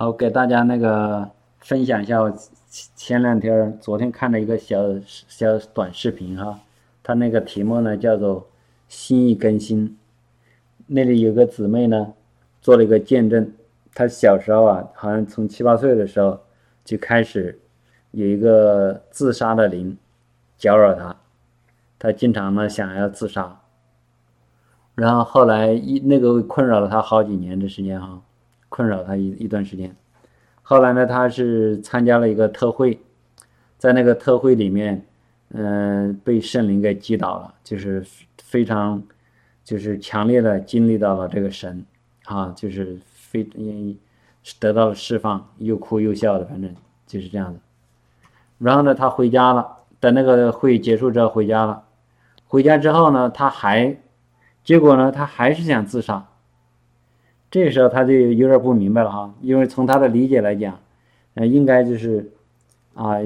好，给大家那个分享一下，我前前两天、昨天看了一个小小短视频哈，它那个题目呢叫做“心意更新”。那里有个姊妹呢，做了一个见证，她小时候啊，好像从七八岁的时候就开始有一个自杀的灵搅扰她，她经常呢想要自杀，然后后来一那个困扰了她好几年的时间哈。困扰他一一段时间，后来呢，他是参加了一个特会，在那个特会里面，嗯，被圣灵给击倒了，就是非常，就是强烈的经历到了这个神，啊，就是非得到了释放，又哭又笑的，反正就是这样的。然后呢，他回家了，等那个会结束之后回家了，回家之后呢，他还，结果呢，他还是想自杀。这时候他就有点不明白了哈，因为从他的理解来讲，呃，应该就是，啊，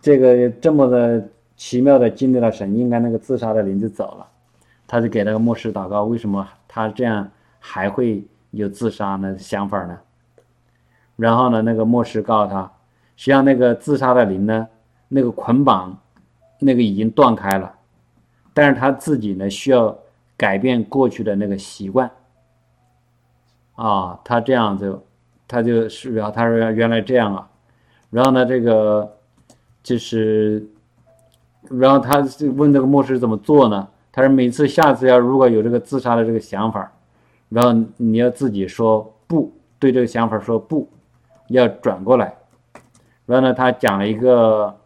这个这么的奇妙的经历了神，应该那个自杀的灵就走了，他就给那个牧师祷告，为什么他这样还会有自杀的想法呢？然后呢，那个牧师告诉他，实际上那个自杀的灵呢，那个捆绑，那个已经断开了，但是他自己呢需要改变过去的那个习惯。啊，他这样就，他就是然后他说原来这样啊，然后呢这个就是，然后他就问这个牧师怎么做呢？他说每次下次要如果有这个自杀的这个想法，然后你要自己说不对这个想法说不，要转过来。然后呢，他讲了一个，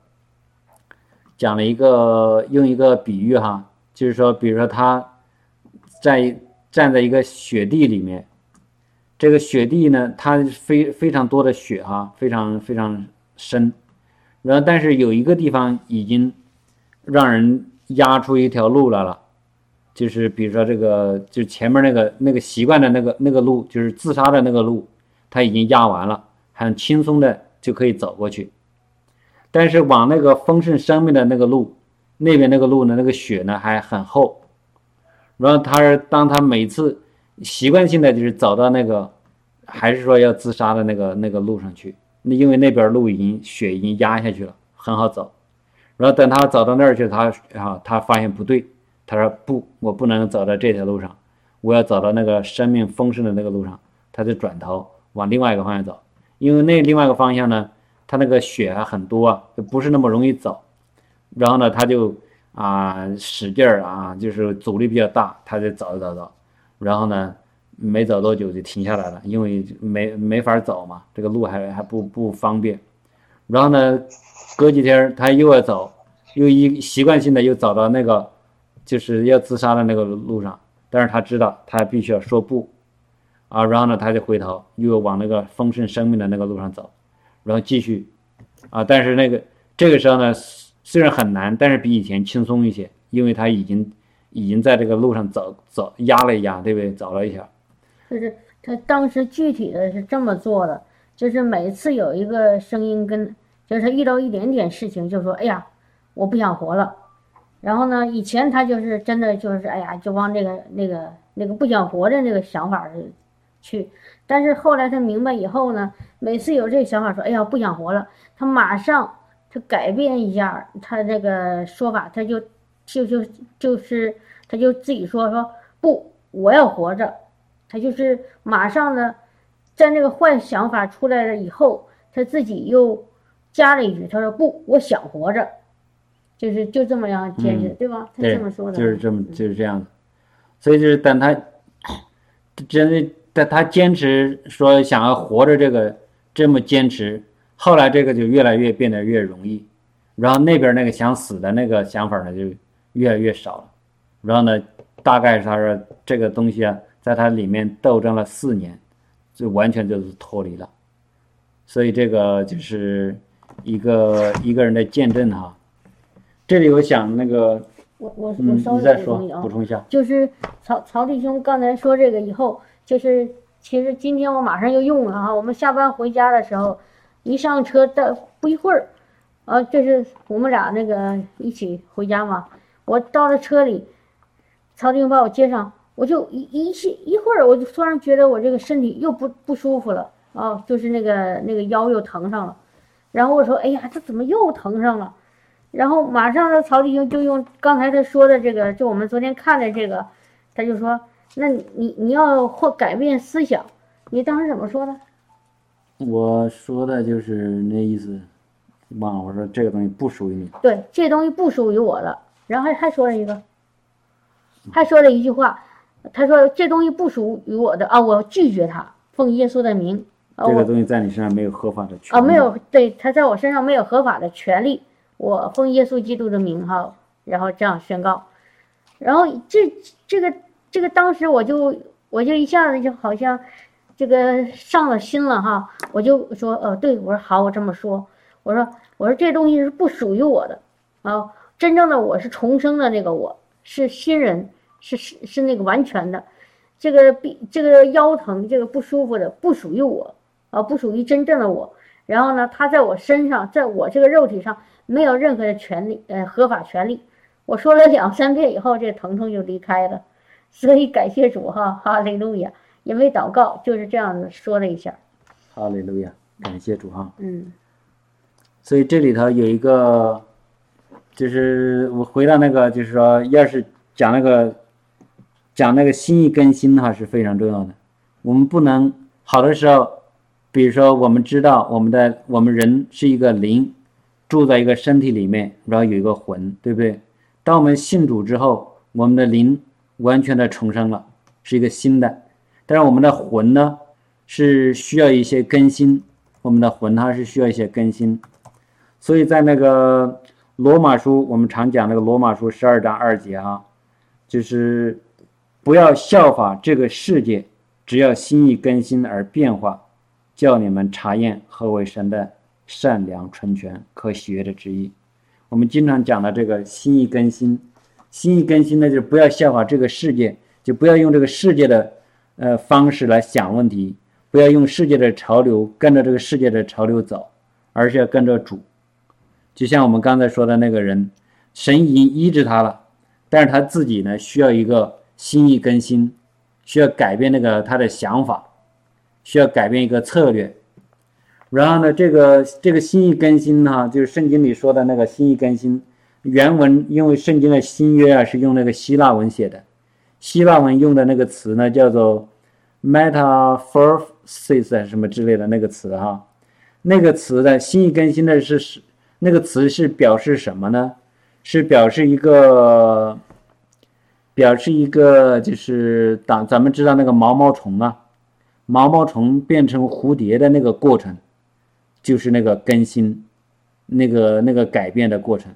讲了一个用一个比喻哈，就是说，比如说他在站在一个雪地里面。这个雪地呢，它非非常多的雪哈，非常非常深，然后但是有一个地方已经让人压出一条路来了，就是比如说这个，就前面那个那个习惯的那个那个路，就是自杀的那个路，它已经压完了，很轻松的就可以走过去。但是往那个丰盛生命的那个路那边那个路呢，那个雪呢还很厚，然后他是当他每次。习惯性的就是走到那个，还是说要自杀的那个那个路上去。那因为那边路已经雪已经压下去了，很好走。然后等他走到那儿去，他啊，他发现不对，他说不，我不能走到这条路上，我要走到那个生命丰盛的那个路上。他就转头往另外一个方向走，因为那另外一个方向呢，他那个雪还很多啊，就不是那么容易走。然后呢，他就啊使劲儿啊，就是阻力比较大，他就走走走。然后呢，没走多久就停下来了，因为没没法走嘛，这个路还还不不方便。然后呢，隔几天他又要走，又一习惯性的又走到那个就是要自杀的那个路上，但是他知道他必须要说不啊，然后呢他就回头又往那个丰盛生命的那个路上走，然后继续啊，但是那个这个时候呢，虽然很难，但是比以前轻松一些，因为他已经。已经在这个路上走走压了一压，对不对？走了一下，就是他当时具体的是这么做的，就是每次有一个声音跟，就是他遇到一点点事情就说：“哎呀，我不想活了。”然后呢，以前他就是真的就是哎呀，就往那个那个那个不想活的那个想法去。但是后来他明白以后呢，每次有这个想法说：“哎呀，不想活了。”他马上他改变一下他那个说法，他就。就就就是，他就自己说说不，我要活着。他就是马上呢，在那个坏想法出来了以后，他自己又加了一句，他说不，我想活着。就是就这么样坚持，对吧？他这么说的。就是这么就是这样的。所以就是等他真的等他坚持说想要活着，这个这么坚持，后来这个就越来越变得越容易。然后那边那个想死的那个想法呢，就。越来越少了，然后呢，大概他说这个东西啊，在他里面斗争了四年，就完全就是脱离了，所以这个就是一个一个人的见证哈。这里我想那个，我我我稍微补充补充一下，就是曹曹弟兄刚才说这个以后，就是其实今天我马上就用了哈，我们下班回家的时候，一上车的不一会儿，啊，就是我们俩那个一起回家嘛。我到了车里，曹弟兄把我接上，我就一一一会儿，我就突然觉得我这个身体又不不舒服了，哦，就是那个那个腰又疼上了。然后我说，哎呀，这怎么又疼上了？然后马上呢，曹弟兄就用刚才他说的这个，就我们昨天看的这个，他就说，那你你要或改变思想，你当时怎么说的？我说的就是那意思，忘了。我说这个东西不属于你。对，这东西不属于我的。然后还还说了一个，还说了一句话，他说这东西不属于我的啊，我拒绝他，奉耶稣的名。啊，这个东西在你身上没有合法的权啊，没有，对，他在我身上没有合法的权利，我奉耶稣基督的名哈，然后这样宣告，然后这这个这个当时我就我就一下子就好像这个上了心了哈，我就说呃，对我说好，我这么说，我说我说这东西是不属于我的啊，真正的我是重生的那个我是新人，是是是那个完全的，这个臂这个腰疼这个不舒服的不属于我。啊，不属于真正的我。然后呢，他在我身上，在我这个肉体上没有任何的权利，呃，合法权利。我说了两三遍以后，这疼痛就离开了。所以感谢主哈，哈利路亚。也没祷告，就是这样子说了一下。哈利路亚，感谢主哈。嗯所以这里头有一个，就是我回到那个，就是说，要是讲那个讲那个心意更新的话是非常重要的。我们不能好的时候，比如说我们知道我们的我们人是一个灵，住在一个身体里面，然后有一个魂，对不对？当我们信主之后，我们的灵完全的重生了，是一个新的。但是我们的魂呢，是需要一些更新，我们的魂它是需要一些更新。所以在那个罗马书，我们常讲那个罗马书十二章二节啊，就是不要效法这个世界，只要心意更新而变化，叫你们查验何为神的善良、纯全、可喜悦的旨意。我们经常讲的这个心意更新，心意更新呢，就是不要效法这个世界，就不要用这个世界的呃方式来想问题，不要用世界的潮流跟着这个世界的潮流走，而是要跟着主。就像我们刚才说的那个人，神已经医治他了，但是他自己呢需要一个心意更新，需要改变那个他的想法，需要改变一个策略。然后呢，这个这个心意更新呢，就是圣经里说的那个心意更新。原文因为圣经的新约啊是用那个希腊文写的，希腊文用的那个词呢叫做 metaphysis 还是什么之类的那个词哈，那个词的心意更新的是是那个词是表示什么呢？是表示一个表示一个就是当咱们知道那个毛毛虫啊，毛毛虫变成蝴蝶的那个过程，就是那个更新，那个那个改变的过程。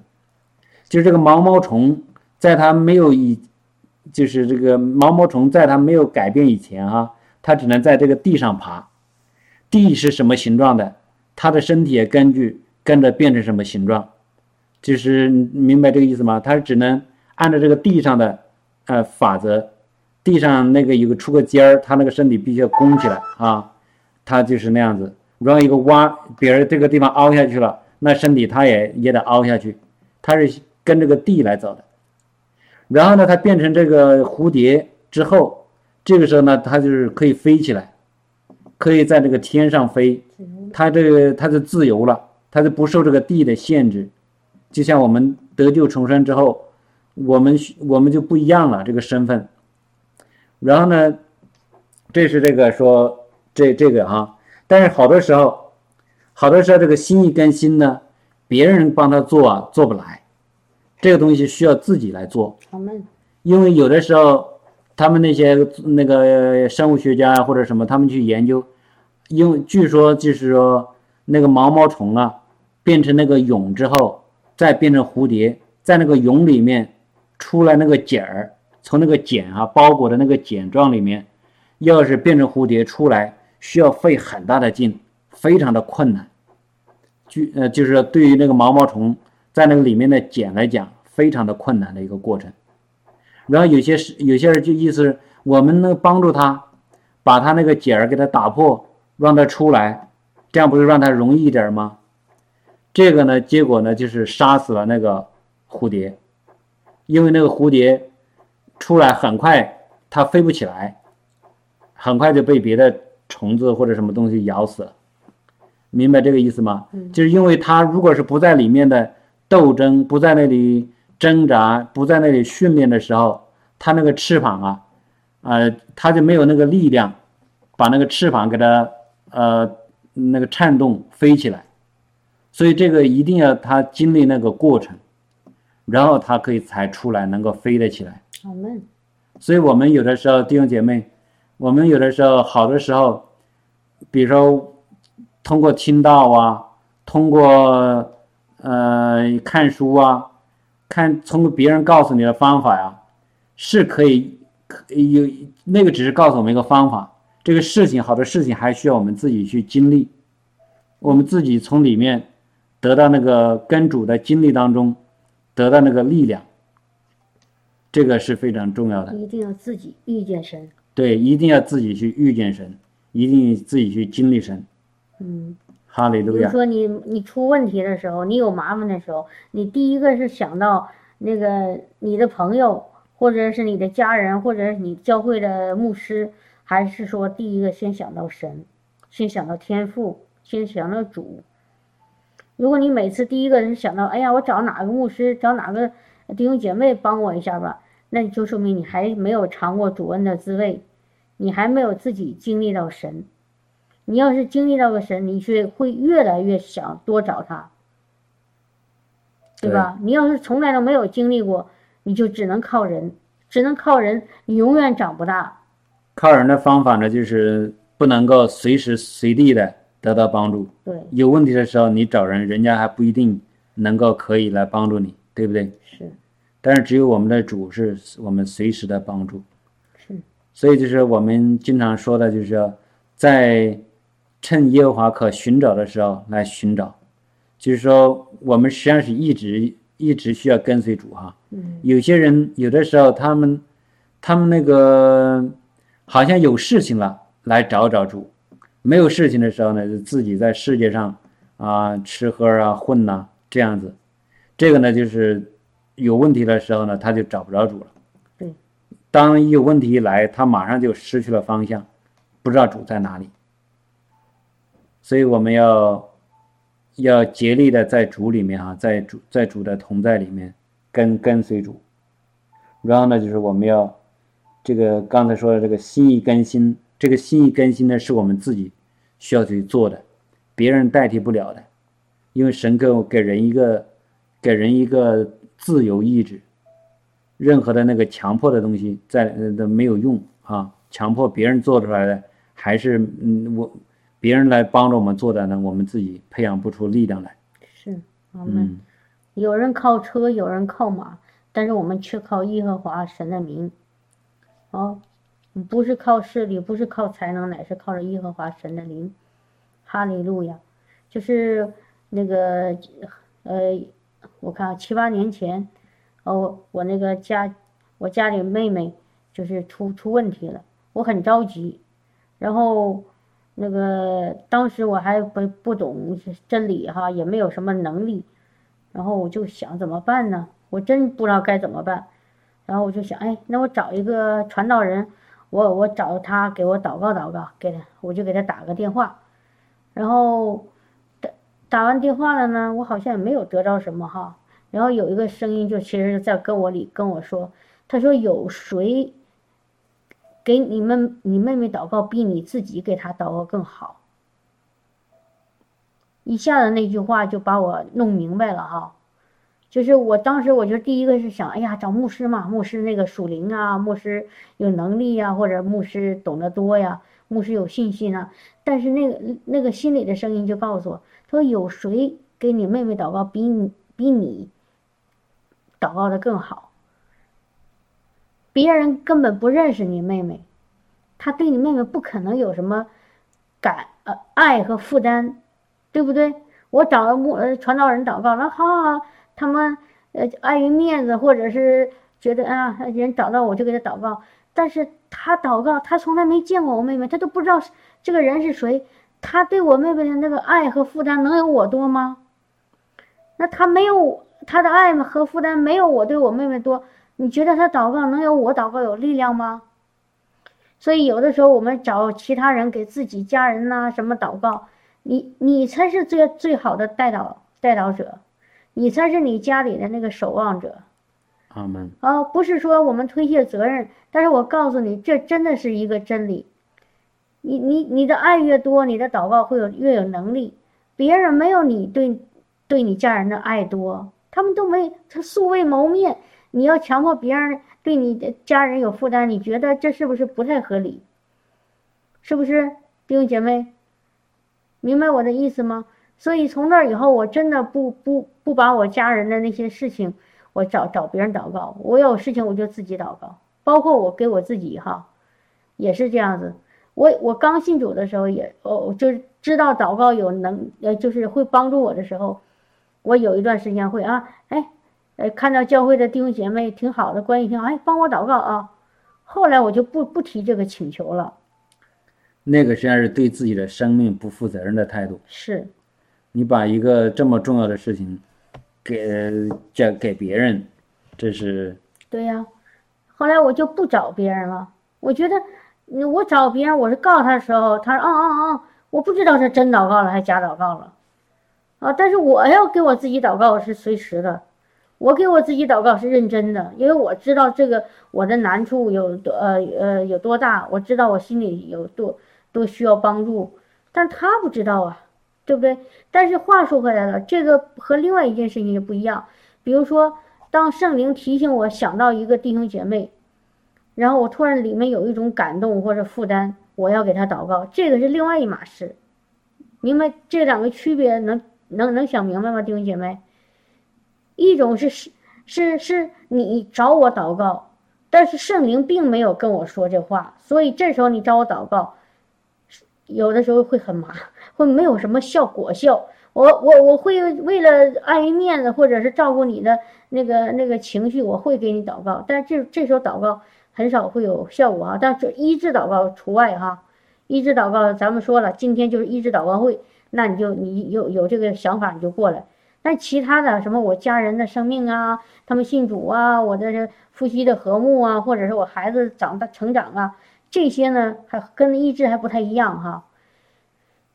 就是这个毛毛虫，在它没有以，就是这个毛毛虫在它没有改变以前啊，它只能在这个地上爬。地是什么形状的，它的身体也根据跟着变成什么形状。就是明白这个意思吗？它只能按照这个地上的呃法则，地上那个有个出个尖儿，它那个身体必须要弓起来啊，它就是那样子。然后一个弯，比如这个地方凹下去了，那身体它也也得凹下去，它是跟这个地来走的。然后呢，它变成这个蝴蝶之后，这个时候呢，它就是可以飞起来，可以在这个天上飞，它这个它就自由了，它就不受这个地的限制。就像我们得救重生之后，我们我们就不一样了这个身份。然后呢，这是这个说这这个哈，但是好多时候，好多时候这个心意更新呢，别人帮他做啊做不来，这个东西需要自己来做。因为有的时候，他们那些那个生物学家啊或者什么，他们去研究，因为据说就是说那个毛毛虫啊，变成那个蛹之后，再变成蝴蝶，在那个蛹里面出来那个茧儿，从那个茧啊包裹的那个茧状里面，要是变成蝴蝶出来，需要费很大的劲，非常的困难。就呃，就是对于那个毛毛虫在那个里面的茧来讲，非常的困难的一个过程。然后有些是有些人就意思是我们能帮助他，把他那个茧儿给他打破，让他出来，这样不是让他容易一点吗？这个呢，结果呢就是杀死了那个蝴蝶，因为那个蝴蝶出来很快它飞不起来，很快就被别的虫子或者什么东西咬死了。明白这个意思吗？就是因为它如果是不在里面的斗争，不在那里挣扎，不在那里训练的时候，它那个翅膀啊，呃，它就没有那个力量，把那个翅膀给它呃那个颤动飞起来。所以这个一定要它经历那个过程，然后他可以才出来能够飞得起来。所以我们有的时候弟兄姐妹，我们有的时候好的时候，比如说。通过听到啊，通过呃看书啊，看通过别人告诉你的方法呀，是可以可有那个只是告诉我们一个方法。这个事情好的事情还需要我们自己去经历，我们自己从里面得到那个跟主的经历当中得到那个力量，这个是非常重要的。一定要自己遇见神。对，一定要自己去遇见神，一定自己去经历神。嗯，哈利路亚。比如说你你出问题的时候，你有麻烦的时候，你第一个是想到那个你的朋友，或者是你的家人，或者是你教会的牧师，还是说第一个先想到神，先想到天父，先想到主。如果你每次第一个人想到，哎呀，我找哪个牧师，找哪个弟兄姐妹帮我一下吧，那就说明你还没有尝过主恩的滋味，你还没有自己经历到神。你要是经历到个神，你是会越来越想多找他，对吧？你要是从来都没有经历过，你就只能靠人，只能靠人，你永远长不大。靠人的方法呢，就是不能够随时随地的得到帮助。对，有问题的时候你找人，人家还不一定能够可以来帮助你，对不对？是。但是只有我们的主是我们随时的帮助。是。所以就是我们经常说的，就是在。趁耶和华可寻找的时候来寻找，就是说我们实际上是一直一直需要跟随主哈。嗯。有些人有的时候他们他们那个好像有事情了来找找主，没有事情的时候呢，就自己在世界上啊吃喝啊混呐这样子。这个呢就是有问题的时候呢，他就找不着主了。对。当一有问题一来，他马上就失去了方向，不知道主在哪里。所以我们要要竭力的在主里面啊，在主在主的同在里面跟跟随主，然后呢，就是我们要这个刚才说的这个心意更新，这个心意更新呢是我们自己需要去做的，别人代替不了的，因为神给给人一个给人一个自由意志，任何的那个强迫的东西在都没有用啊，强迫别人做出来的还是嗯我。别人来帮着我们做的呢，我们自己培养不出力量来。是，我们有人靠车，有人靠马，但是我们却靠耶和华神的名。哦，不是靠势力，不是靠才能，乃是靠着耶和华神的灵。哈利路亚！就是那个呃，我看七八年前，哦，我那个家，我家里妹妹就是出出问题了，我很着急，然后。那个当时我还不不懂真理哈，也没有什么能力，然后我就想怎么办呢？我真不知道该怎么办，然后我就想，哎，那我找一个传道人，我我找他给我祷告祷告，给他我就给他打个电话，然后打打完电话了呢，我好像也没有得到什么哈，然后有一个声音就其实在跟我里跟我说，他说有谁？给你们你妹妹祷告比你自己给她祷告更好，一下子那句话就把我弄明白了哈，就是我当时我就第一个是想，哎呀找牧师嘛，牧师那个属灵啊，牧师有能力呀，或者牧师懂得多呀，牧师有信心啊。但是那个那个心里的声音就告诉我，他说有谁给你妹妹祷告比你比你祷告的更好？别人根本不认识你妹妹，他对你妹妹不可能有什么感呃爱和负担，对不对？我找了牧呃传道人祷告，那好好好，他们呃碍于面子或者是觉得啊人找到我就给他祷告，但是他祷告他从来没见过我妹妹，他都不知道这个人是谁，他对我妹妹的那个爱和负担能有我多吗？那他没有他的爱和负担没有我对我妹妹多。你觉得他祷告能有我祷告有力量吗？所以有的时候我们找其他人给自己家人呐、什么祷告，你你才是最最好的带导带导者，你才是你家里的那个守望者。阿门。啊，不是说我们推卸责任，但是我告诉你，这真的是一个真理。你你你的爱越多，你的祷告会有越有能力。别人没有你对对你家人的爱多，他们都没他素未谋面，你要强迫别人对你的家人有负担，你觉得这是不是不太合理？是不是弟兄姐妹？明白我的意思吗？所以从那以后，我真的不不不把我家人的那些事情。我找找别人祷告，我有事情我就自己祷告，包括我给我自己哈，也是这样子。我我刚信主的时候也哦，就是知道祷告有能呃，就是会帮助我的时候，我有一段时间会啊，哎，呃，看到教会的弟兄姐妹挺好的，关系挺好，哎，帮我祷告啊。后来我就不不提这个请求了。那个实际上是对自己的生命不负责任的态度。是，你把一个这么重要的事情。给讲给别人，这是对呀。后来我就不找别人了。我觉得，我找别人，我是告诉他的时候，他说：“啊啊啊！”我不知道是真祷告了还是假祷告了，啊！但是我要给我自己祷告是随时的，我给我自己祷告是认真的，因为我知道这个我的难处有多呃呃有多大，我知道我心里有多多需要帮助，但他不知道啊。对不对？但是话说回来了，这个和另外一件事情也不一样。比如说，当圣灵提醒我想到一个弟兄姐妹，然后我突然里面有一种感动或者负担，我要给他祷告，这个是另外一码事。明白这两个区别？能能能想明白吗，弟兄姐妹？一种是是是是你找我祷告，但是圣灵并没有跟我说这话，所以这时候你找我祷告，有的时候会很麻。会没有什么效果效，我我我会为了碍于面子，或者是照顾你的那个那个情绪，我会给你祷告，但是这这时候祷告很少会有效果啊，但是医治祷告除外哈，医治祷告咱们说了，今天就是医治祷告会，那你就你有有这个想法你就过来，但其他的什么我家人的生命啊，他们信主啊，我的这夫妻的和睦啊，或者是我孩子长大成长啊，这些呢还跟医治还不太一样哈。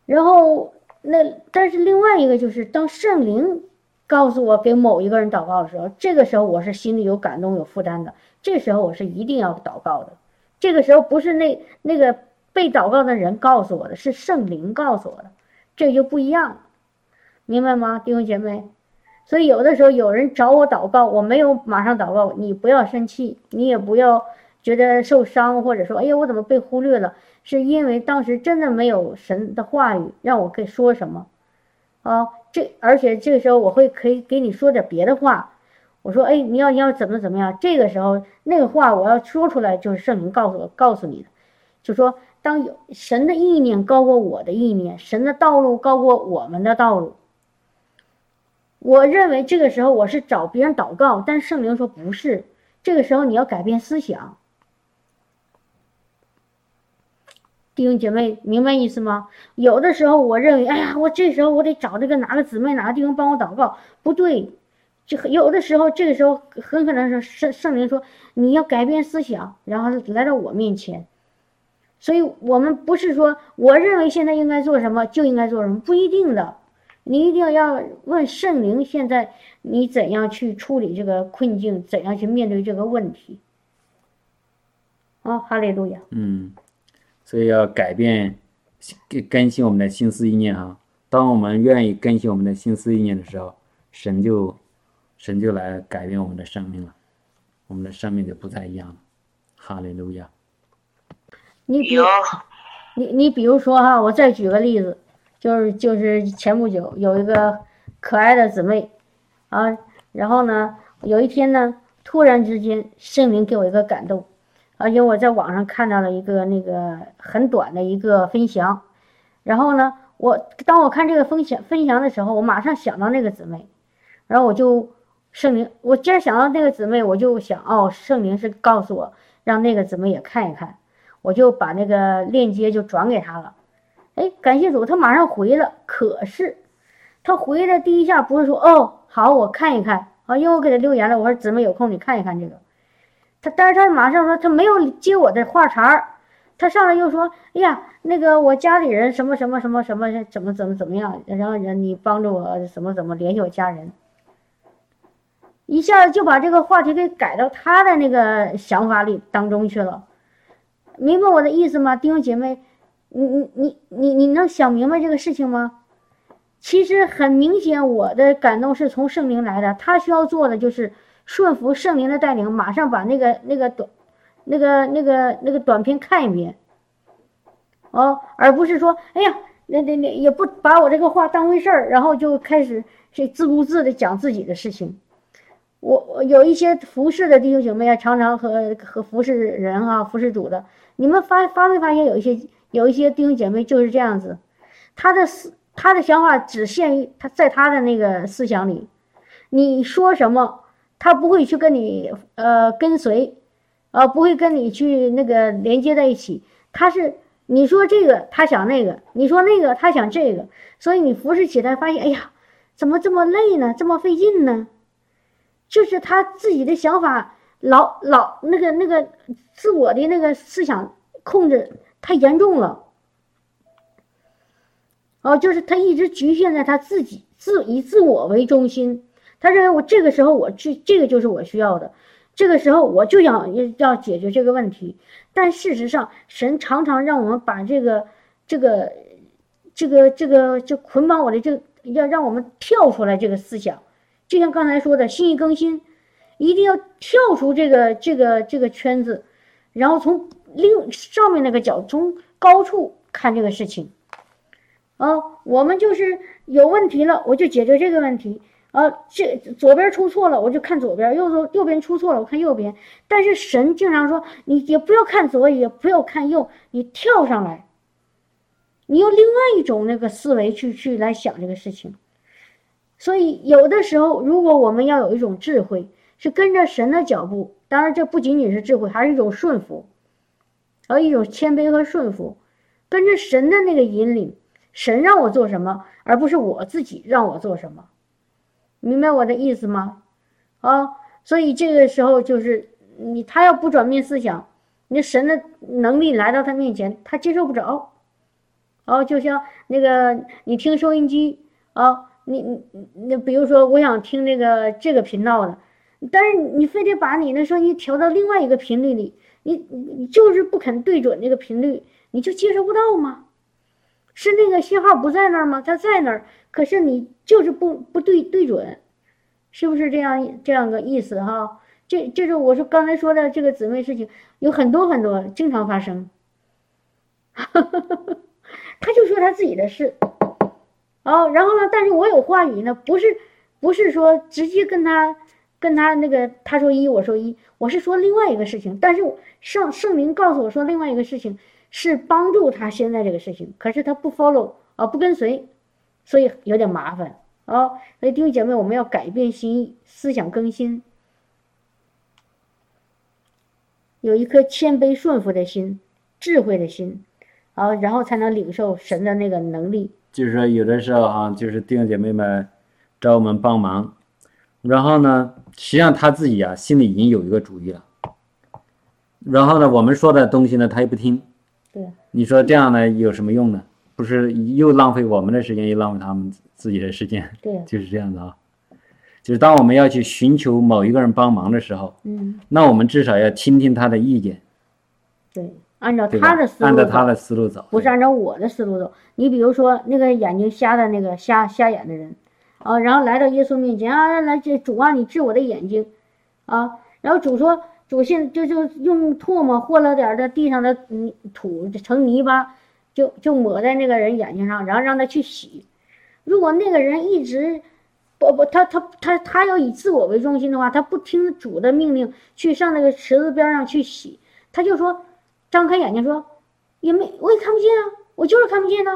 然后那，但是另外一个就是，当圣灵告诉我给某一个人祷告的时候，这个时候我是心里有感动、有负担的。这时候我是一定要祷告的。这个时候不是那那个被祷告的人告诉我的，是圣灵告诉我的，这就不一样了，明白吗，弟兄姐妹？所以有的时候有人找我祷告，我没有马上祷告，你不要生气，你也不要觉得受伤，或者说，哎呀，我怎么被忽略了？是因为当时真的没有神的话语让我给说什么，啊，这而且这个时候我会可以给你说点别的话，我说哎你要你要怎么怎么样，这个时候那个话我要说出来就是圣灵告诉我告诉你的，就说当有神的意念高过我的意念，神的道路高过我们的道路，我认为这个时候我是找别人祷告，但圣灵说不是，这个时候你要改变思想。弟兄姐妹，明白意思吗？有的时候我认为，哎呀，我这时候我得找这个哪个姊妹、哪个弟兄帮我祷告，不对。就有的时候，这个时候很可能是圣圣灵说你要改变思想，然后来到我面前。所以，我们不是说我认为现在应该做什么就应该做什么，不一定的。你一定要问圣灵，现在你怎样去处理这个困境，怎样去面对这个问题。啊，哈利路亚。嗯。所以要改变、更新我们的心思意念哈。当我们愿意更新我们的心思意念的时候，神就神就来改变我们的生命了，我们的生命就不再一样了。哈利路亚。你比你你比如说哈，我再举个例子，就是就是前不久有一个可爱的姊妹啊，然后呢，有一天呢，突然之间圣灵给我一个感动。而且我在网上看到了一个那个很短的一个分享，然后呢，我当我看这个分享分享的时候，我马上想到那个姊妹，然后我就圣灵，我既然想到那个姊妹，我就想哦，圣灵是告诉我让那个姊妹也看一看，我就把那个链接就转给她了，哎，感谢主，她马上回了，可是她回的第一下不是说哦好我看一看。啊，因为我给她留言了，我说姊妹有空你看一看这个。他，但是他马上说他没有接我的话茬儿，他上来又说：“哎呀，那个我家里人什么什么什么什么怎么怎么怎么样，然后人你帮助我怎么怎么联系我家人。”一下子就把这个话题给改到他的那个想法里当中去了，明白我的意思吗，弟兄姐妹？你你你你你能想明白这个事情吗？其实很明显，我的感动是从圣灵来的，他需要做的就是顺服圣灵的带领，马上把那个那个短那个那个那个短片看一遍，哦，而不是说，哎呀，那那那也不把我这个话当回事儿，然后就开始是自顾自的讲自己的事情。我我有一些服侍的弟兄姐妹啊，常常和和服侍人啊，服侍主的，你们发发没发现有一些有一些弟兄姐妹就是这样子，他的思他的想法只限于他在他的那个思想里，你说什么，他不会去跟你呃跟随，呃不会跟你去那个连接在一起，他是你说这个他想那个，你说那个他想这个，所以你服侍起来发现，哎呀，怎么这么累呢，这么费劲呢？就是他自己的想法老老那个那个自我的那个思想控制太严重了，哦，就是他一直局限在他自己自以自我为中心，他认为我这个时候我去这个就是我需要的，这个时候我就想要解决这个问题，但事实上神常常让我们把这个这个这个这个就捆绑我的这个要让我们跳出来这个思想。就像刚才说的，心意更新，一定要跳出这个这个这个圈子，然后从另上面那个角，从高处看这个事情。啊，我们就是有问题了，我就解决这个问题。呃，这左边出错了，我就看左边；右左右边出错了，我看右边。但是神经常说，你也不要看左，也不要看右，你跳上来，你用另外一种那个思维去去来想这个事情。所以，有的时候，如果我们要有一种智慧，是跟着神的脚步，当然这不仅仅是智慧，还是一种顺服，和一种谦卑和顺服，跟着神的那个引领，神让我做什么，而不是我自己让我做什么，明白我的意思吗？啊，所以这个时候就是你他要不转变思想，你神的能力来到他面前，他接受不着。哦，就像那个你听收音机啊。你你那比如说，我想听这个这个频道的，但是你非得把你的声音调到另外一个频率里，你你就是不肯对准那个频率，你就接收不到吗？是那个信号不在那儿吗？它在那儿，可是你就是不不对对准，是不是这样这样个意思哈？这这是我说刚才说的这个姊妹事情，有很多很多，经常发生。他就说他自己的事。哦，然后呢？但是我有话语呢，不是，不是说直接跟他，跟他那个他说一，我说一，我是说另外一个事情。但是圣圣灵告诉我说另外一个事情是帮助他现在这个事情，可是他不 follow 啊，不跟随，所以有点麻烦啊。所以弟兄姐妹，我们要改变心意，思想更新，有一颗谦卑顺服的心，智慧的心，啊，然后才能领受神的那个能力。就是说，有的时候啊，就是弟兄姐妹们找我们帮忙，然后呢，实际上他自己啊心里已经有一个主意了，然后呢，我们说的东西呢，他又不听。对。你说这样呢有什么用呢？不是又浪费我们的时间，又浪费他们自己的时间。对。就是这样子啊，就是当我们要去寻求某一个人帮忙的时候，嗯，那我们至少要听听他的意见。对。按照他的思路，按照他的思路走，不是按照我的思路走。你比如说那个眼睛瞎的那个瞎瞎眼的人，啊，然后来到耶稣面前啊，来这主啊，你治我的眼睛，啊，然后主说，主现就就用唾沫和了点的地上的泥土成泥巴，就就抹在那个人眼睛上，然后让他去洗。如果那个人一直不不，他他他他要以自我为中心的话，他不听主的命令去上那个池子边上去洗，他就说。张开眼睛说：“也没，我也看不见啊，我就是看不见呢。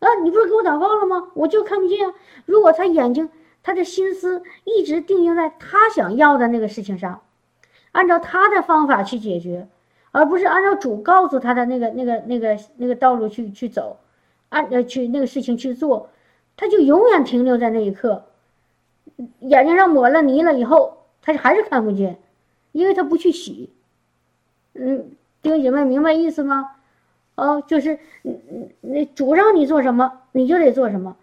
啊，你不是给我祷告了吗？我就看不见啊。如果他眼睛，他的心思一直定睛在他想要的那个事情上，按照他的方法去解决，而不是按照主告诉他的那个、那个、那个、那个道路去去走，按呃去那个事情去做，他就永远停留在那一刻。眼睛上抹了泥了以后，他还是看不见，因为他不去洗。嗯。”弟兄姐妹，明白意思吗？哦，就是嗯嗯，那主让你做什么，你就得做什么。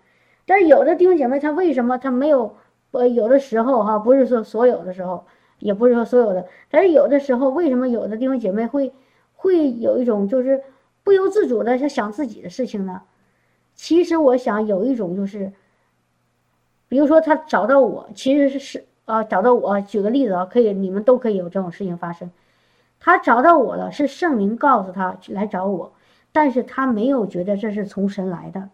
但是有的弟兄姐妹，他为什么他没有？呃，有的时候哈，不是说所有的时候，也不是说所有的，但是有的时候，为什么有的弟兄姐妹会会有一种就是不由自主的想想自己的事情呢？其实我想有一种就是，比如说他找到我，其实是是啊，找到我。举个例子啊，可以，你们都可以有这种事情发生。他找到我了，是圣灵告诉他来找我，但是他没有觉得这是从神来的，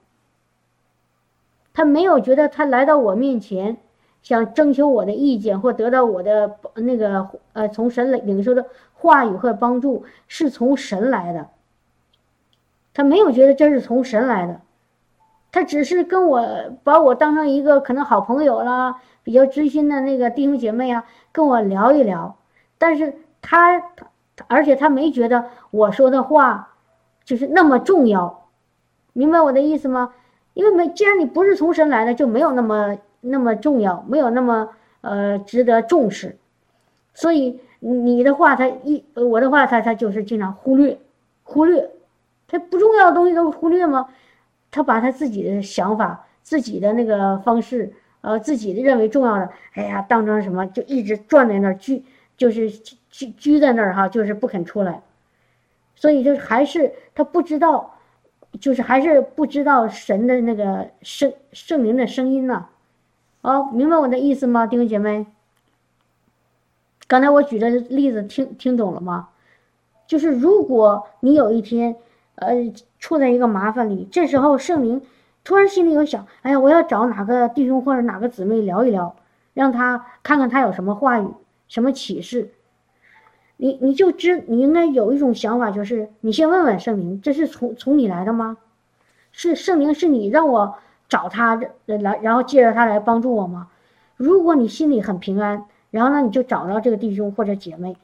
他没有觉得他来到我面前。想征求我的意见或得到我的那个呃，从神领领受的话语和帮助是从神来的。他没有觉得这是从神来的，他只是跟我把我当成一个可能好朋友啦，比较知心的那个弟兄姐妹啊，跟我聊一聊。但是他他而且他没觉得我说的话就是那么重要，明白我的意思吗？因为没既然你不是从神来的，就没有那么。那么重要，没有那么呃值得重视，所以你的话他一我的话他他就是经常忽略，忽略，他不重要的东西都忽略吗？他把他自己的想法、自己的那个方式，呃，自己的认为重要的，哎呀，当成什么就一直转在那儿居，就是居居在那儿哈，就是不肯出来，所以就还是他不知道，就是还是不知道神的那个圣圣灵的声音呢。哦，明白我的意思吗，弟兄姐妹？刚才我举的例子听听懂了吗？就是如果你有一天，呃，处在一个麻烦里，这时候圣灵突然心里有想，哎呀，我要找哪个弟兄或者哪个姊妹聊一聊，让他看看他有什么话语、什么启示。你你就知你应该有一种想法，就是你先问问圣灵，这是从从你来的吗？是圣灵是你让我。找他来，然后借着他来帮助我吗？如果你心里很平安，然后呢，你就找到这个弟兄或者姐妹，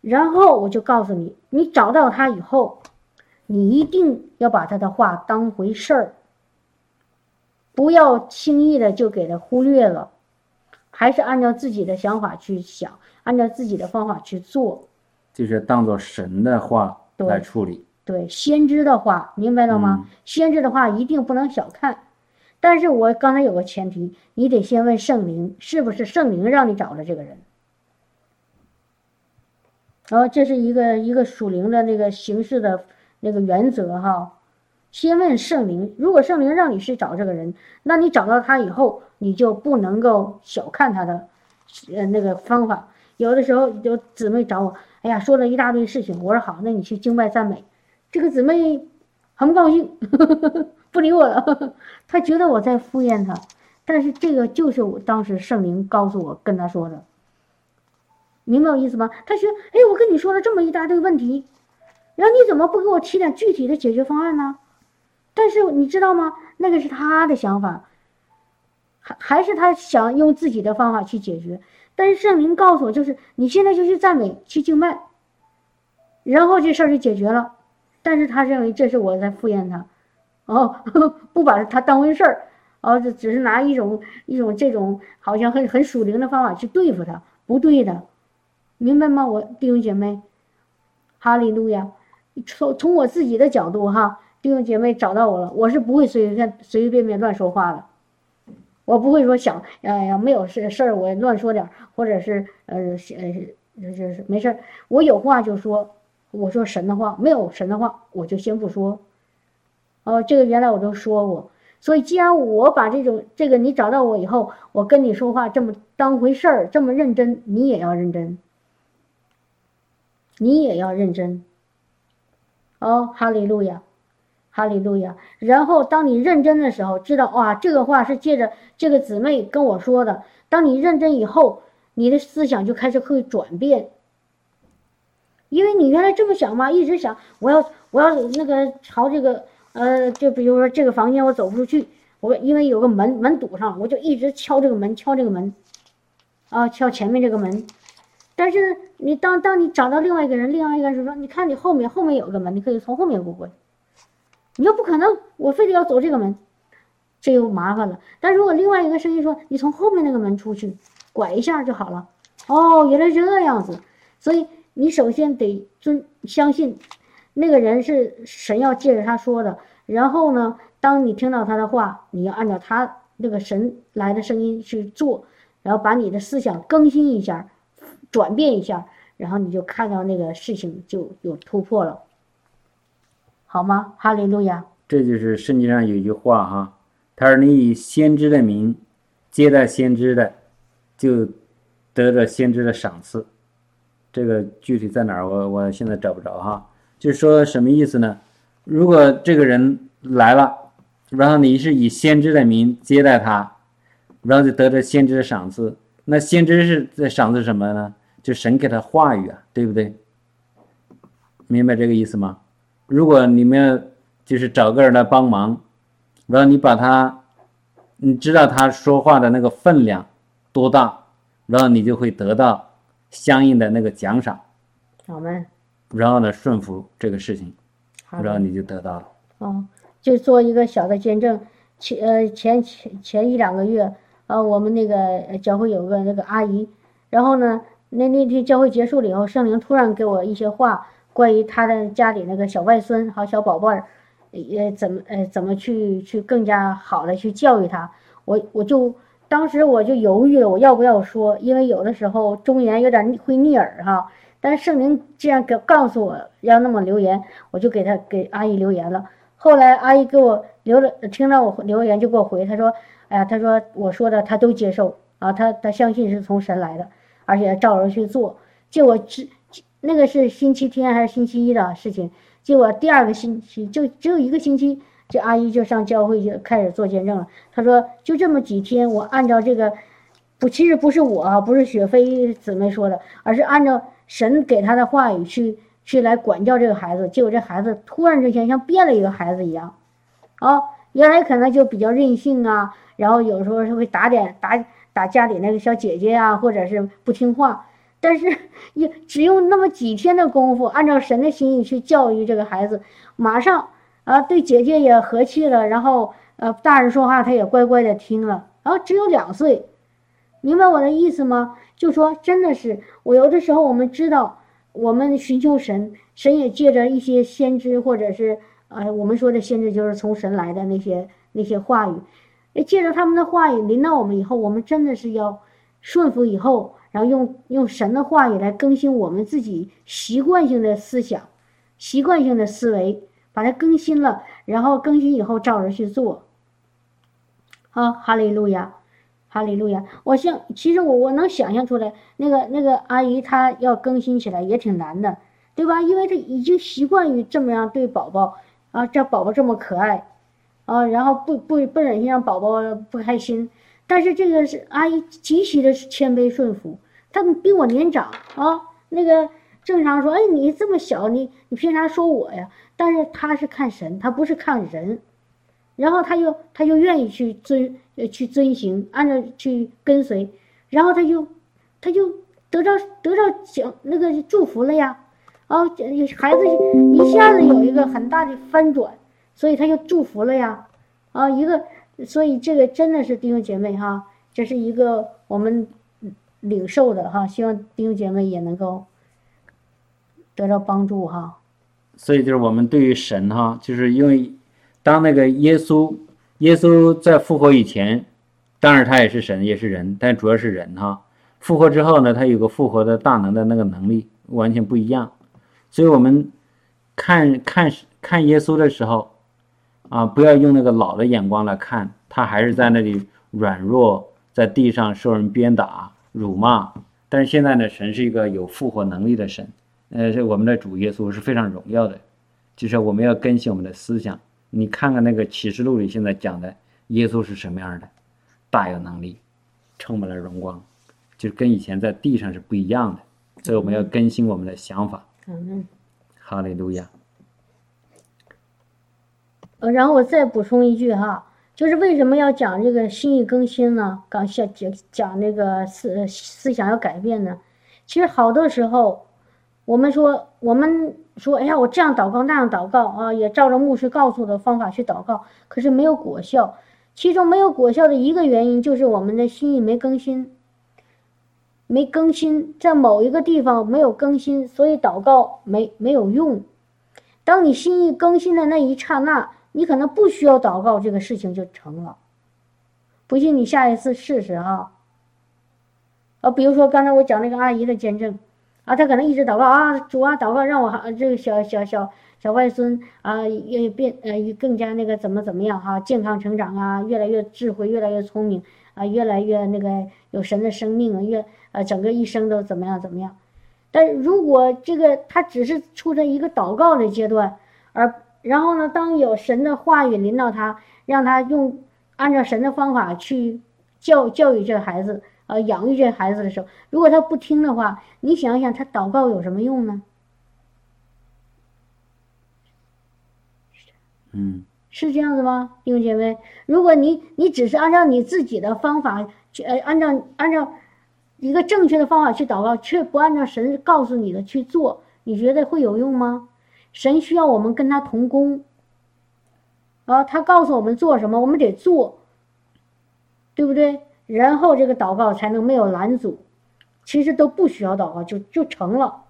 然后我就告诉你，你找到他以后，你一定要把他的话当回事儿，不要轻易的就给他忽略了，还是按照自己的想法去想，按照自己的方法去做，就是当做神的话来处理。对，先知的话，明白了吗？先知的话一定不能小看。但是我刚才有个前提，你得先问圣灵是不是圣灵让你找的这个人。然后这是一个一个属灵的那个形式的那个原则哈，先问圣灵，如果圣灵让你去找这个人，那你找到他以后，你就不能够小看他的，呃那个方法。有的时候有姊妹找我，哎呀说了一大堆事情，我说好，那你去敬拜赞美，这个姊妹很高兴。呵呵呵不理我了，他觉得我在敷衍他，但是这个就是我当时圣灵告诉我跟他说的，明白我意思吗？他说：“哎，我跟你说了这么一大堆问题，然后你怎么不给我提点具体的解决方案呢？”但是你知道吗？那个是他的想法，还还是他想用自己的方法去解决。但是圣灵告诉我，就是你现在就去赞美，去敬拜，然后这事儿就解决了。但是他认为这是我在敷衍他。哦，不把他当回事儿，哦，只是拿一种一种这种好像很很属灵的方法去对付他，不对的，明白吗？我弟兄姐妹，哈利路亚！从从我自己的角度哈，弟兄姐妹找到我了，我是不会随便随随便便乱说话的，我不会说想哎呀没有事事儿我乱说点儿，或者是呃呃就是没事儿，我有话就说，我说神的话，没有神的话我就先不说。哦，这个原来我都说过，所以既然我把这种这个你找到我以后，我跟你说话这么当回事儿，这么认真，你也要认真，你也要认真。哦，哈利路亚，哈利路亚。然后当你认真的时候，知道哇，这个话是借着这个姊妹跟我说的。当你认真以后，你的思想就开始会转变，因为你原来这么想嘛，一直想我要我要那个朝这个。呃，就比如说这个房间我走不出去，我因为有个门门堵上，我就一直敲这个门，敲这个门，啊，敲前面这个门。但是你当当你找到另外一个人，另外一个人说，你看你后面后面有个门，你可以从后面过过去。你又不可能，我非得要走这个门，这又麻烦了。但如果另外一个声音说，你从后面那个门出去，拐一下就好了。哦，原来是这样子，所以你首先得尊相信。那个人是神要借着他说的。然后呢，当你听到他的话，你要按照他那个神来的声音去做，然后把你的思想更新一下，转变一下，然后你就看到那个事情就有突破了，好吗？哈利路亚。这就是圣经上有一句话哈，他说：“你以先知的名接待先知的，就得着先知的赏赐。”这个具体在哪儿？我我现在找不着哈。就是说什么意思呢？如果这个人来了，然后你是以先知的名接待他，然后就得着先知的赏赐。那先知是在赏赐什么呢？就神给他话语啊，对不对？明白这个意思吗？如果你们。就是找个人来帮忙，然后你把他，你知道他说话的那个分量多大，然后你就会得到相应的那个奖赏。好嘞。然后呢，顺服这个事情，然后你就得到了。哦，就做一个小的见证。前呃前前前一两个月，呃，我们那个教会有个那个阿姨，然后呢，那那天教会结束了以后，圣灵突然给我一些话，关于他的家里那个小外孙和小宝贝儿。也怎么呃怎么去去更加好的去教育他？我我就当时我就犹豫了，我要不要说？因为有的时候忠言有点会逆耳哈。但是圣灵既然给告诉我要那么留言，我就给他给阿姨留言了。后来阿姨给我留了，听到我留言就给我回，她说：“哎呀，她说我说的她都接受啊，她她相信是从神来的，而且照着去做。”结果只那个是星期天还是星期一的事情。结果第二个星期就只有一个星期，这阿姨就上教会就开始做见证了。她说：“就这么几天，我按照这个，不，其实不是我，不是雪飞姊妹说的，而是按照神给他的话语去去来管教这个孩子。结果这孩子突然之间像变了一个孩子一样，啊，原来可能就比较任性啊，然后有时候是会打点打打家里那个小姐姐啊，或者是不听话。”但是也只用那么几天的功夫，按照神的心意去教育这个孩子，马上啊对姐姐也和气了，然后呃大人说话他也乖乖的听了，然后只有两岁，明白我的意思吗？就说真的是我有的时候我们知道，我们寻求神，神也借着一些先知或者是呃我们说的先知就是从神来的那些那些话语，借着他们的话语临到我们以后，我们真的是要顺服以后。然后用用神的话语来更新我们自己习惯性的思想、习惯性的思维，把它更新了，然后更新以后照着去做。啊，哈利路亚，哈利路亚。我想，其实我我能想象出来，那个那个阿姨她要更新起来也挺难的，对吧？因为她已经习惯于这么样对宝宝啊，这宝宝这么可爱啊，然后不不不忍心让宝宝不开心。但是这个是阿姨极其的谦卑顺服，她比我年长啊。那个正常说，哎，你这么小，你你凭啥说我呀？但是她是看神，她不是看人，然后他就他就愿意去遵呃去遵行，按照去跟随，然后他就他就得到得到奖那个祝福了呀。啊，孩子一下子有一个很大的翻转，所以他就祝福了呀。啊，一个。所以这个真的是弟兄姐妹哈，这是一个我们领受的哈，希望弟兄姐妹也能够得到帮助哈。所以就是我们对于神哈，就是因为当那个耶稣，耶稣在复活以前，当然他也是神也是人，但主要是人哈。复活之后呢，他有个复活的大能的那个能力完全不一样。所以我们看看看耶稣的时候。啊，不要用那个老的眼光来看，他还是在那里软弱，在地上受人鞭打、辱骂。但是现在呢，神是一个有复活能力的神，呃，是我们的主耶稣是非常荣耀的。就是我们要更新我们的思想。你看看那个启示录里现在讲的耶稣是什么样的，大有能力，充满了荣光，就是跟以前在地上是不一样的。所以我们要更新我们的想法。嗯，哈利路亚。呃，然后我再补充一句哈，就是为什么要讲这个心意更新呢？讲讲讲那个思思想要改变呢？其实好多时候，我们说我们说，哎呀，我这样祷告那样祷告啊，也照着牧师告诉的方法去祷告，可是没有果效。其中没有果效的一个原因就是我们的心意没更新，没更新，在某一个地方没有更新，所以祷告没没有用。当你心意更新的那一刹那，你可能不需要祷告，这个事情就成了。不信你下一次试试啊。啊，比如说刚才我讲那个阿姨的见证，啊，他可能一直祷告啊，主啊，祷告让我这个小小小小外孙啊，也变呃更加那个怎么怎么样哈，健康成长啊，越来越智慧，越来越聪明啊，越来越那个有神的生命啊，越呃整个一生都怎么样怎么样。但如果这个他只是处在一个祷告的阶段，而然后呢，当有神的话语临到他，让他用按照神的方法去教教育这个孩子。呃，养育这孩子的时候，如果他不听的话，你想想，他祷告有什么用呢？嗯，是这样子吗，弟兄姐妹？如果你你只是按照你自己的方法去，呃，按照按照一个正确的方法去祷告，却不按照神告诉你的去做，你觉得会有用吗？神需要我们跟他同工，啊，他告诉我们做什么，我们得做，对不对？然后这个祷告才能没有拦阻，其实都不需要祷告就就成了，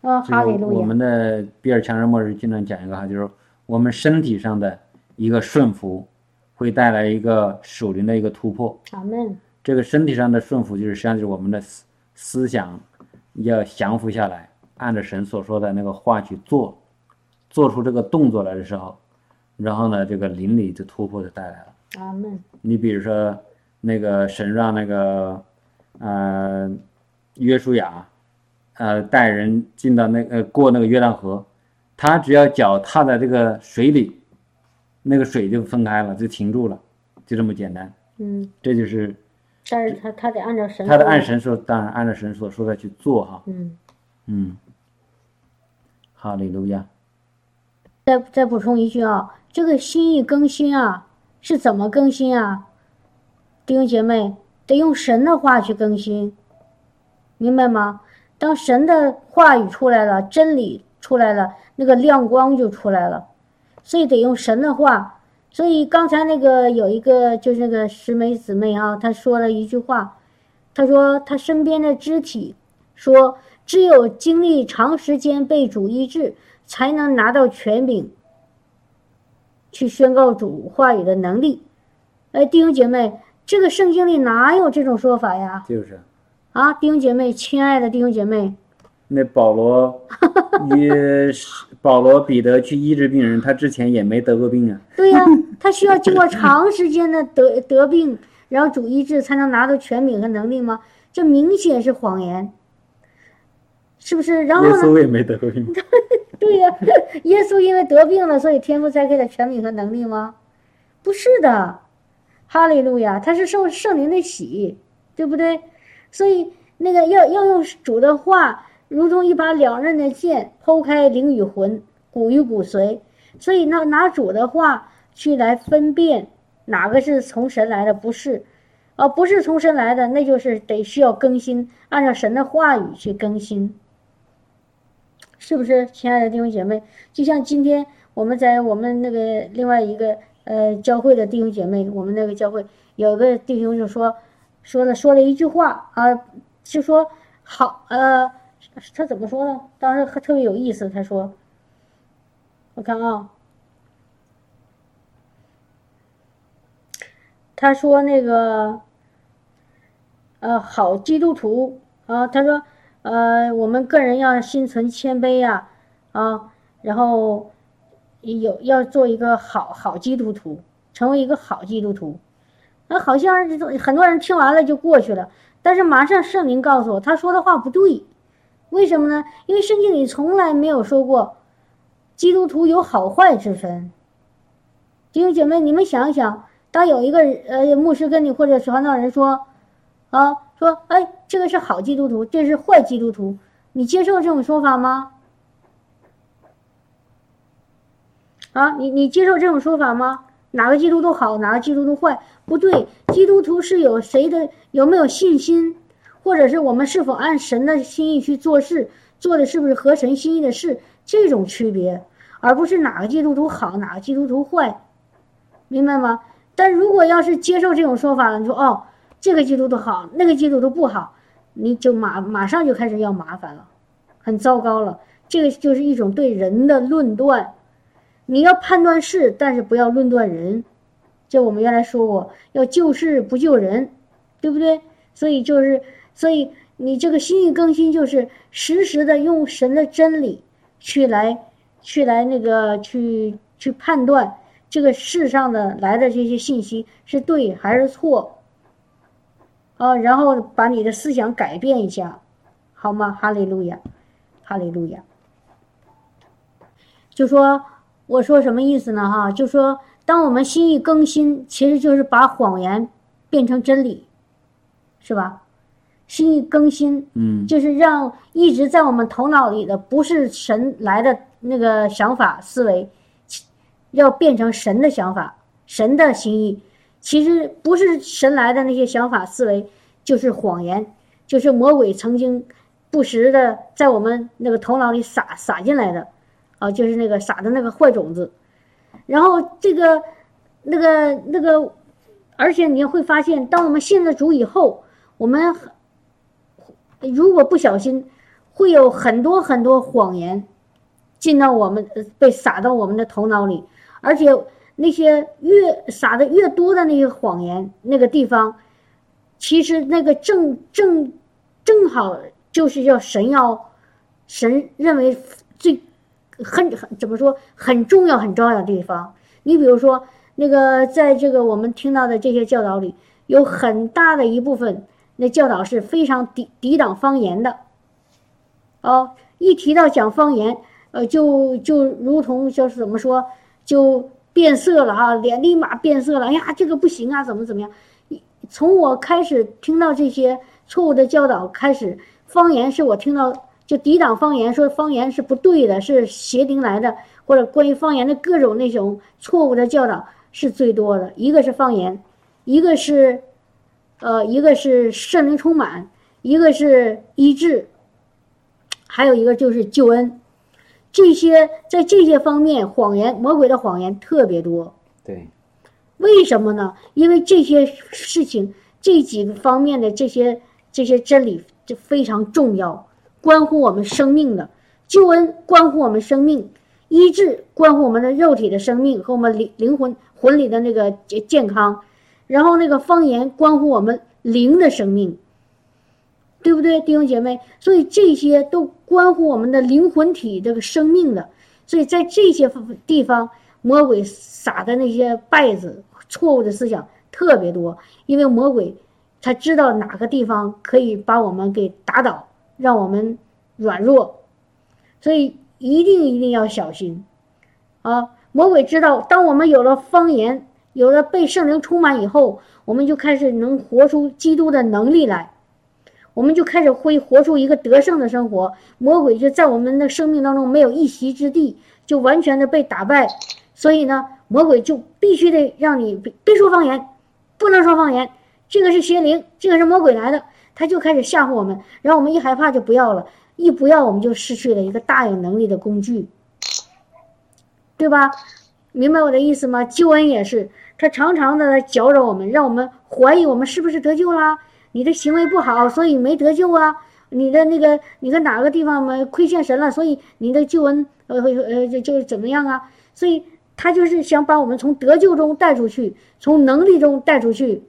啊，哈利路亚。我们的比尔强人末日经常讲一个哈，就是我们身体上的一个顺服，会带来一个属灵的一个突破。阿门。这个身体上的顺服，就是实际上就是我们的思思想要降服下来，按着神所说的那个话去做，做出这个动作来的时候，然后呢，这个灵里的突破就带来了。阿门。你比如说。那个神让那个，呃，约书亚，呃，带人进到那个过那个约旦河，他只要脚踏在这个水里，那个水就分开了，就停住了，就这么简单。嗯，这就是。但是他他得按照神。他得按神说，当然按照神所说的去做哈。嗯。嗯。哈利路亚。再再补充一句啊，这个心意更新啊，是怎么更新啊？弟兄姐妹，得用神的话去更新，明白吗？当神的话语出来了，真理出来了，那个亮光就出来了。所以得用神的话。所以刚才那个有一个就是那个石梅姊妹啊，她说了一句话，她说她身边的肢体说，只有经历长时间被主医治，才能拿到权柄去宣告主话语的能力。哎，弟兄姐妹。这个圣经里哪有这种说法呀？就是，啊，弟兄姐妹，亲爱的弟兄姐妹，那保罗 也保罗彼得去医治病人，他之前也没得过病啊。对呀，他需要经过长时间的得 得病，然后主医治才能拿到权柄和能力吗？这明显是谎言，是不是？然后耶稣也没得过病。对呀，耶稣因为得病了，所以天父才给他权柄和能力吗？不是的。哈利路亚，他是受圣灵的喜，对不对？所以那个要要用主的话，如同一把两刃的剑，剖开灵与魂、骨与骨髓。所以那拿主的话去来分辨哪个是从神来的，不是，啊，不是从神来的，那就是得需要更新，按照神的话语去更新，是不是，亲爱的弟兄姐妹？就像今天我们在我们那个另外一个。呃，教会的弟兄姐妹，我们那个教会有个弟兄就说，说了说了一句话啊，就说好，呃，他怎么说呢？当时还特别有意思，他说，我看啊，他说那个，呃，好基督徒啊，他说，呃，我们个人要心存谦卑呀，啊，然后。有要做一个好好基督徒，成为一个好基督徒，那好像很多人听完了就过去了。但是马上圣灵告诉我，他说的话不对，为什么呢？因为圣经里从来没有说过基督徒有好坏之分。弟兄姐妹，你们想一想，当有一个呃牧师跟你或者传道人说，啊，说哎，这个是好基督徒，这是坏基督徒，你接受这种说法吗？啊，你你接受这种说法吗？哪个基督徒好，哪个基督徒坏？不对，基督徒是有谁的有没有信心，或者是我们是否按神的心意去做事，做的是不是合神心意的事，这种区别，而不是哪个基督徒好，哪个基督徒坏，明白吗？但如果要是接受这种说法了，你说哦，这个基督徒好，那个基督徒不好，你就马马上就开始要麻烦了，很糟糕了。这个就是一种对人的论断。你要判断事，但是不要论断人。这我们原来说过，要救事不救人，对不对？所以就是，所以你这个心意更新，就是实时的用神的真理去来，去来那个去去判断这个世上的来的这些信息是对还是错。啊，然后把你的思想改变一下，好吗？哈利路亚，哈利路亚。就说我说什么意思呢？哈，就说当我们心意更新，其实就是把谎言变成真理，是吧？心意更新，嗯，就是让一直在我们头脑里的不是神来的那个想法思维，要变成神的想法，神的心意。其实不是神来的那些想法思维，就是谎言，就是魔鬼曾经不时的在我们那个头脑里撒撒进来的，啊，就是那个撒的那个坏种子。然后这个那个那个，而且你会发现，当我们信了主以后，我们如果不小心，会有很多很多谎言进到我们被撒到我们的头脑里，而且。那些越撒的越多的那些谎言，那个地方，其实那个正正正好就是要神要神认为最很很怎么说很重要很重要的地方。你比如说那个在这个我们听到的这些教导里，有很大的一部分那教导是非常抵抵挡方言的。哦，一提到讲方言，呃，就就如同就是怎么说就。变色了哈，脸立马变色了。哎呀，这个不行啊，怎么怎么样？从我开始听到这些错误的教导开始，方言是我听到就抵挡方言，说方言是不对的，是邪灵来的，或者关于方言的各种那种错误的教导是最多的。一个是方言，一个是，呃，一个是圣灵充满，一个是医治，还有一个就是救恩。这些在这些方面，谎言魔鬼的谎言特别多。对，为什么呢？因为这些事情这几个方面的这些这些真理就非常重要，关乎我们生命的救恩，关乎我们生命医治，关乎我们的肉体的生命和我们灵灵魂魂里的那个健康。然后那个方言关乎我们灵的生命。对不对，弟兄姐妹？所以这些都关乎我们的灵魂体这个生命的，所以在这些地方，魔鬼撒的那些败子、错误的思想特别多。因为魔鬼他知道哪个地方可以把我们给打倒，让我们软弱，所以一定一定要小心啊！魔鬼知道，当我们有了方言，有了被圣灵充满以后，我们就开始能活出基督的能力来。我们就开始会活出一个得胜的生活，魔鬼就在我们的生命当中没有一席之地，就完全的被打败。所以呢，魔鬼就必须得让你别说方言，不能说方言，这个是邪灵，这个是魔鬼来的，他就开始吓唬我们，然后我们一害怕就不要了，一不要我们就失去了一个大有能力的工具，对吧？明白我的意思吗？救恩也是，他常常的搅扰我们，让我们怀疑我们是不是得救啦。你的行为不好，所以没得救啊！你的那个，你在哪个地方嘛亏欠神了，所以你的救恩呃呃就就怎么样啊？所以他就是想把我们从得救中带出去，从能力中带出去，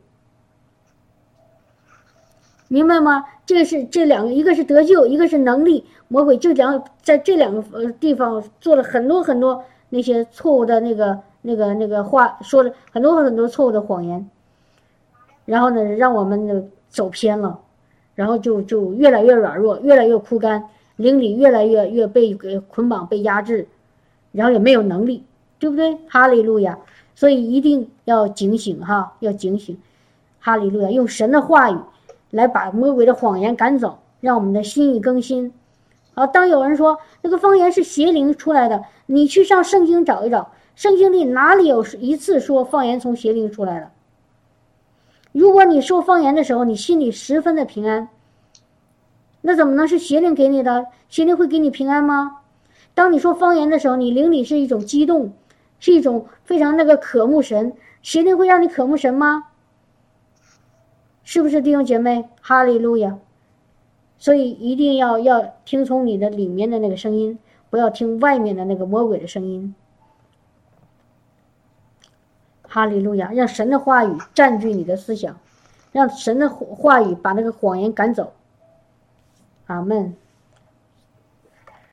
明白吗？这个是这两个，一个是得救，一个是能力。魔鬼就两在这两个呃地方做了很多很多那些错误的那个那个那个话，说了很多很多错误的谎言，然后呢，让我们的。走偏了，然后就就越来越软弱，越来越枯干，灵里越来越越被给捆绑、被压制，然后也没有能力，对不对？哈利路亚！所以一定要警醒哈，要警醒，哈利路亚！用神的话语来把魔鬼的谎言赶走，让我们的心意更新。好，当有人说那个方言是邪灵出来的，你去上圣经找一找，圣经里哪里有一次说方言从邪灵出来的？如果你说方言的时候，你心里十分的平安，那怎么能是邪灵给你的？邪灵会给你平安吗？当你说方言的时候，你灵里是一种激动，是一种非常那个渴慕神，邪灵会让你渴慕神吗？是不是弟兄姐妹？哈利路亚！所以一定要要听从你的里面的那个声音，不要听外面的那个魔鬼的声音。哈利路亚！让神的话语占据你的思想，让神的话语把那个谎言赶走。阿门。